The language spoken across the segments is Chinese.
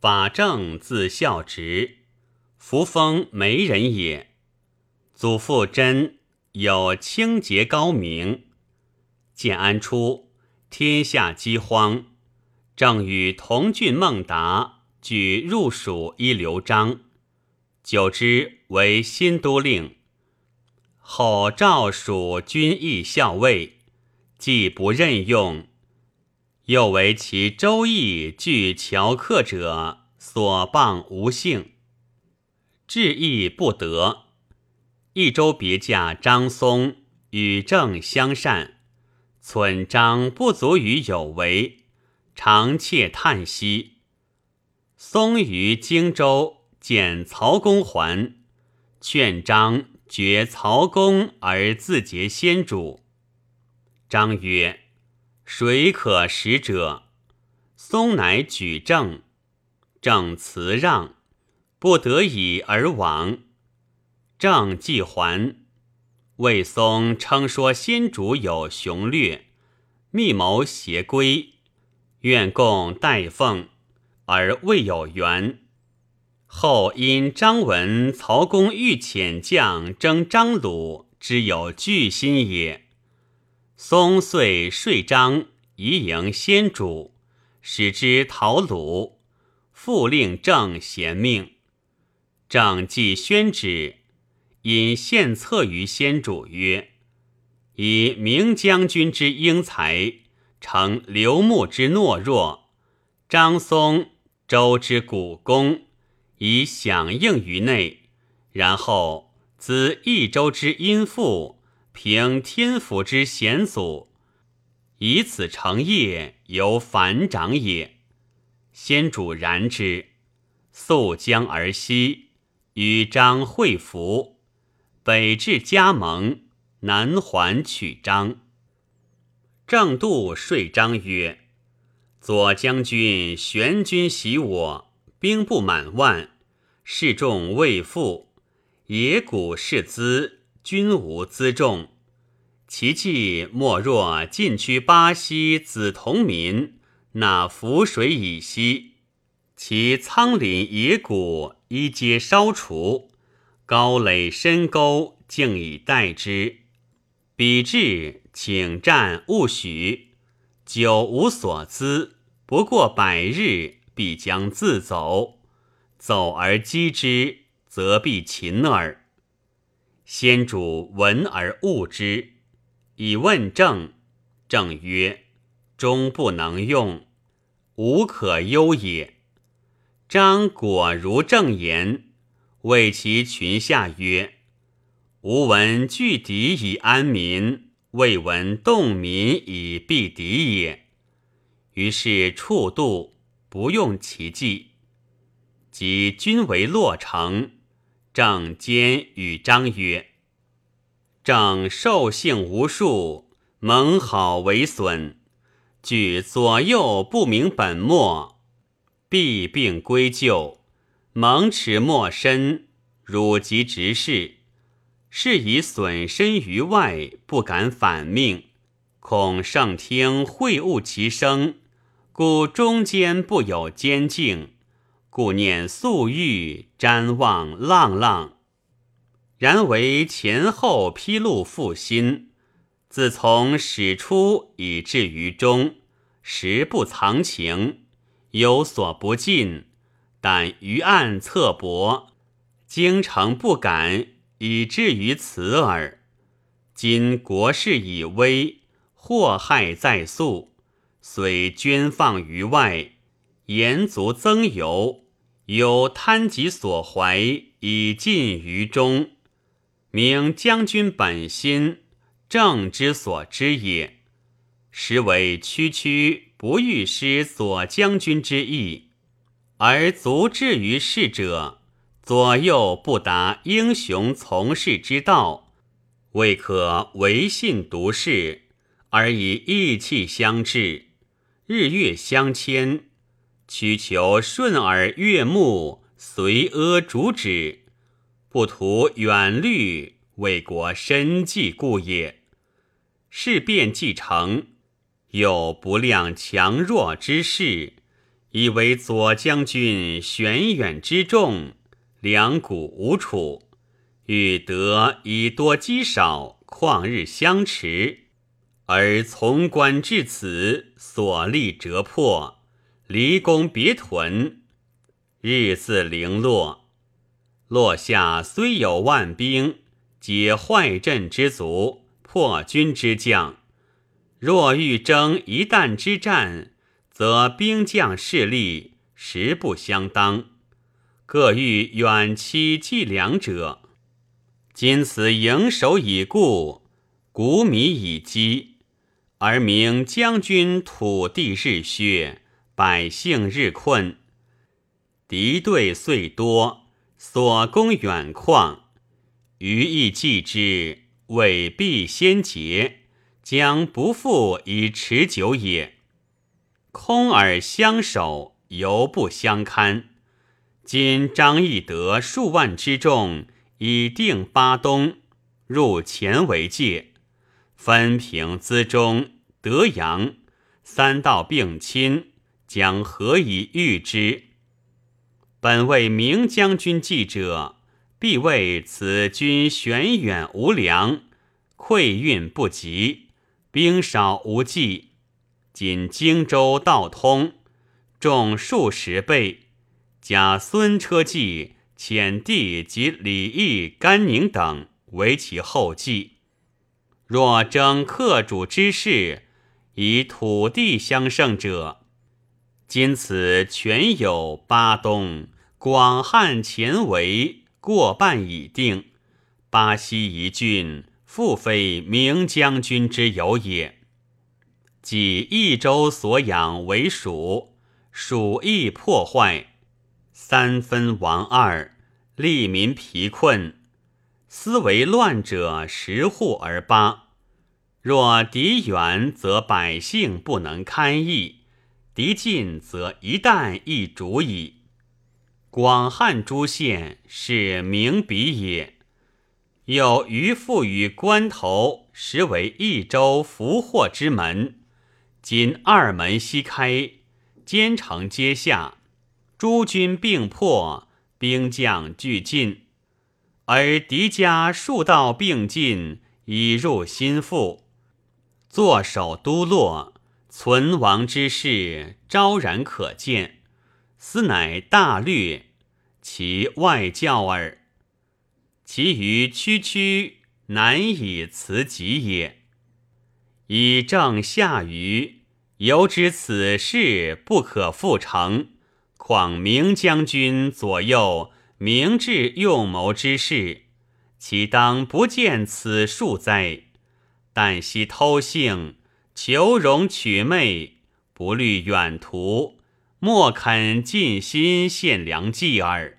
法正字孝直，扶风媒人也。祖父真有清洁高明。建安初，天下饥荒，正与同郡孟达举入蜀一刘璋，久之为新都令。后诏蜀军役校尉，既不任用，又为其周易具乔克者所谤无幸，志意不得。益州别驾张松与郑相善。存张不足于有为，常窃叹息。松于荆州见曹公还，劝张绝曹公而自结先主。张曰：“谁可使者？”松乃举证，正辞让，不得已而往。正既还。魏松称说先主有雄略，密谋挟归，愿共代奉，而未有缘。后因张文曹公欲遣将征张鲁，知有惧心也。松遂说张以迎先主，使之讨鲁，复令郑贤命。郑既宣旨。因献策于先主曰：“以明将军之英才，成刘牧之懦弱，张松、周之古功，以响应于内；然后资益州之殷富，凭天府之险阻，以此成业，由反掌也。先主然之，溯江而西，与张会服。”北至加盟，南还取张。郑度说张曰：“左将军玄军袭我，兵不满万，士众未复，野谷士资，均无辎重。其计莫若进驱巴西子同民，那浮水以西，其仓廪野谷一皆烧除。”高垒深沟，竟以待之。彼至，请战勿许。久无所资，不过百日，必将自走。走而击之，则必擒耳。先主闻而恶之，以问政。政曰：“终不能用，无可忧也。”张果如正言。谓其群下曰：“吾闻拒敌以安民，未闻动民以避敌也。”于是触度，不用其计。即军为洛城，郑坚与张曰：“郑兽性无数，蒙好为损，据左右不明本末，必并归咎。”蒙耻莫深，汝及直事，是以损身于外，不敢反命，恐圣听会误其声，故中间不有监境，故念素欲，瞻望浪浪。然为前后披露复心，自从始出以至于终，实不藏情，有所不尽。但于暗侧薄，京城不敢，以至于此耳。今国事已危，祸害在速，虽捐放于外，言足增尤，有贪己所怀，以尽于中。明将军本心，正之所知也。实为区区不欲失左将军之意。而足至于事者，左右不达英雄从事之道，未可唯信独事，而以义气相制，日月相牵，屈求顺耳悦目，随阿主旨，不图远虑，为国深计故也。事变既成，有不量强弱之势。以为左将军玄远之众，两股无处，欲得以多积少，旷日相持，而从官至此，所立折破，离宫别屯，日自零落。落下虽有万兵，皆坏阵之卒，破军之将。若欲争一旦之战，则兵将势力实不相当，各欲远期计量者。今此营守已固，谷米已积，而明将军土地日削，百姓日困，敌对虽多，所攻远旷，余亦计之，未必先捷，将不复以持久也。空耳相守，犹不相堪。今张翼德数万之众，以定巴东，入前为界，分平资中、德阳三道并亲，将何以御之？本为明将军计者，必谓此军玄远无粮，溃运不及，兵少无计。仅荆州道通，众数十倍，加孙车骑、遣帝及李毅、甘宁等为其后继。若争客主之势，以土地相胜者，今此全有巴东、广汉前围过半已定，巴西一郡复非明将军之有也。即益州所养为蜀，蜀亦破坏，三分亡二，利民疲困。思为乱者十户而八。若敌远，则百姓不能堪役；敌进，则一旦亦逐矣。广汉诸县是名彼也。有余富于关头，实为益州福祸之门。今二门西开，兼城皆下，诸军并破，兵将俱进，而敌家数道并进，已入心腹，坐守都洛，存亡之势昭然可见。斯乃大略，其外教耳。其余区区难以辞及也。以正下愚，犹知此事不可复成，况明将军左右明智用谋之事，岂当不见此数哉？但惜偷幸，求荣取媚，不虑远途，莫肯尽心献良计耳。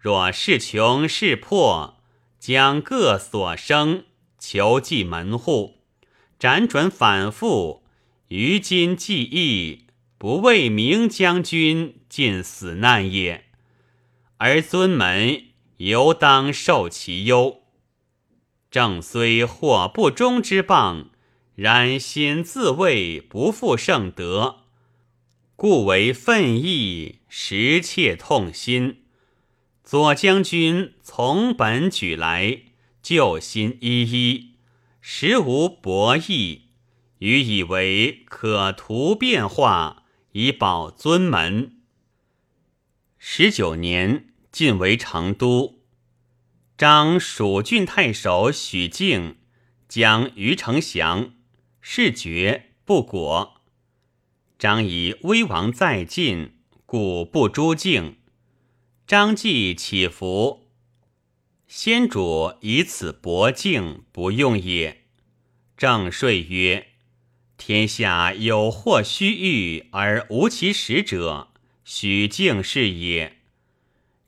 若是穷是破，将各所生，求济门户。辗转反复，于今记忆，不为明将军尽死难也。而尊门犹当受其忧。正虽获不忠之棒，然心自谓不负圣德，故为愤意，实切痛心。左将军从本举来，救心依依。实无博弈，予以为可图变化，以保尊门。十九年，晋为成都。张蜀郡太守许靖将于丞降，是决不果。张仪威王在晋，故不诛敬。张继起伏。先主以此薄敬，不用也。正说曰：“天下有或虚誉而无其实者，许敬是也。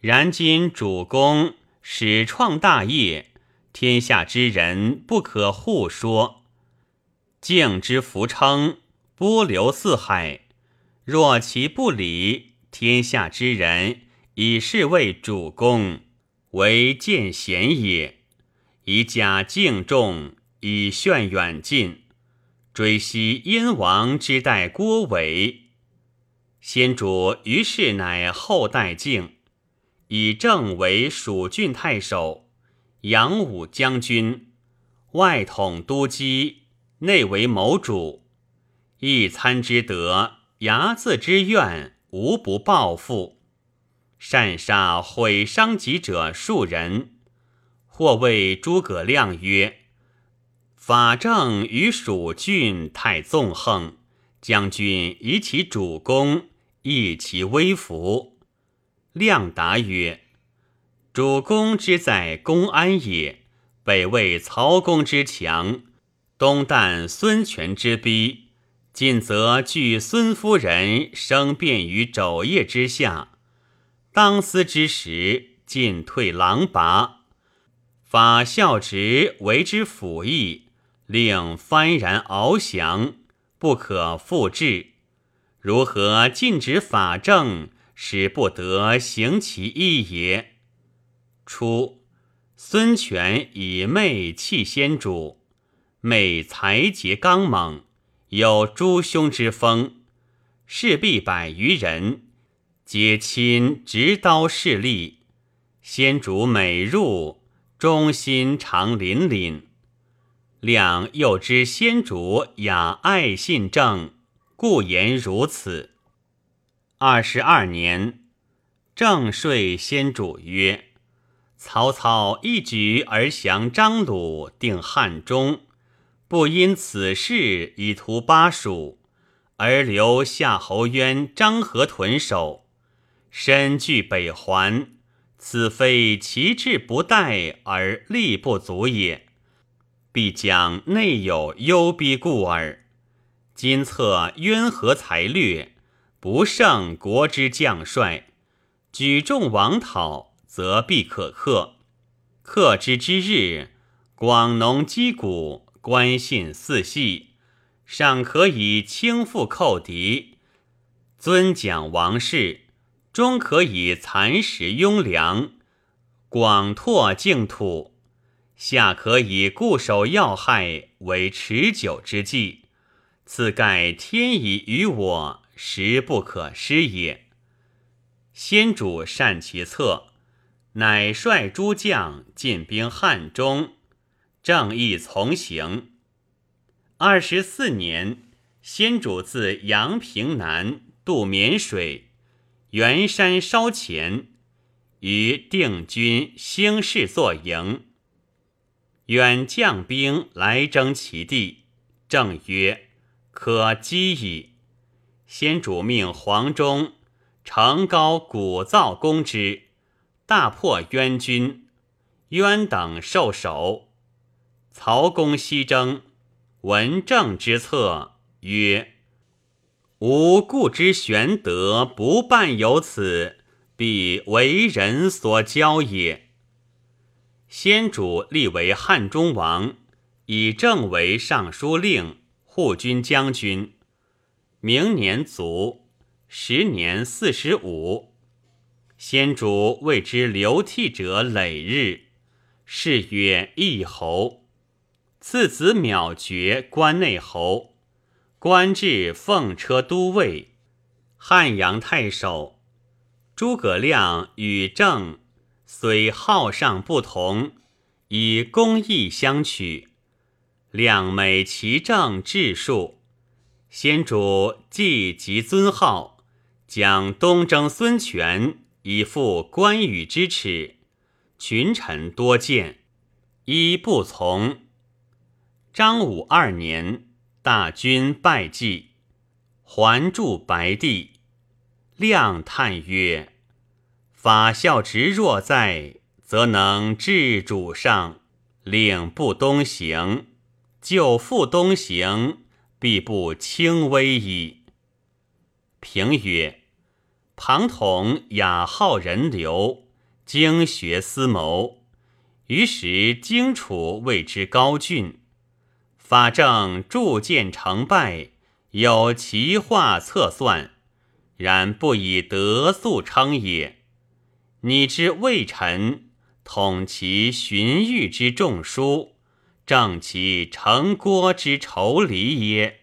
然今主公始创大业，天下之人不可互说。敬之福称，波流四海。若其不理，天下之人以是为主公。”为见贤也，以假敬重，以炫远近。追昔燕王之代郭伟，先主于是乃后代敬，以正为蜀郡太守，扬武将军，外统都畿，内为谋主。一参之德，睚眦之怨，无不报复。善杀毁伤己者数人。或谓诸葛亮曰：“法正与蜀郡太纵横，将军以其主公，益其威服。”亮答曰：“主公之在公安也，北魏曹公之强，东旦孙权之逼，近则据孙夫人生变于肘腋之下，当思之时，进退狼拔。”法孝直为之辅翼，令幡然翱翔，不可复制。如何禁止法正，使不得行其意也？初，孙权以媚弃先主，每才杰刚猛，有诸兄之风，士必百余人，皆亲执刀势力。先主每入。忠心常凛凛，亮又知先主雅爱信正，故言如此。二十二年，正睡先主曰：“曹操一举而降张鲁，定汉中，不因此事以图巴蜀，而留夏侯渊、张合屯守，身据北环。”此非其志不待而力不足也，必将内有忧逼故耳。今策渊河才略，不胜国之将帅，举众王讨，则必可克。克之之日，广农击鼓，官信四系，尚可以轻负寇敌，尊奖王室。终可以蚕食庸粮，广拓净土；下可以固守要害，为持久之计。此盖天已于我，实不可失也。先主善其策，乃率诸将进兵汉中，正义从行。二十四年，先主自阳平南渡沔水。元山烧前，于定军兴势作营。远将兵来征其地，正曰：“可击矣。”先主命黄忠城高鼓噪攻之，大破渊军。渊等受首。曹公西征，闻政之策，曰。吾故之玄德不伴有此，必为人所骄也。先主立为汉中王，以正为尚书令、护军将军。明年卒，时年四十五。先主谓之流涕者累日，是曰义侯。次子秒爵关内侯。官至奉车都尉、汉阳太守。诸葛亮与郑虽好尚不同，以公义相取。亮美其政治术，先主既极尊号，将东征孙权，以复关羽之耻。群臣多见，一不从。张武二年。大军败绩，还驻白帝。亮叹曰：“法孝直若在，则能治主上，令不东行；就复东行，必不轻危矣。”平曰：“庞统雅好人流，经学思谋，于时荆楚谓之高峻。”法正铸剑成败，有奇画测算，然不以德素称也。你之魏臣统其荀彧之众书，正其成郭之仇离也？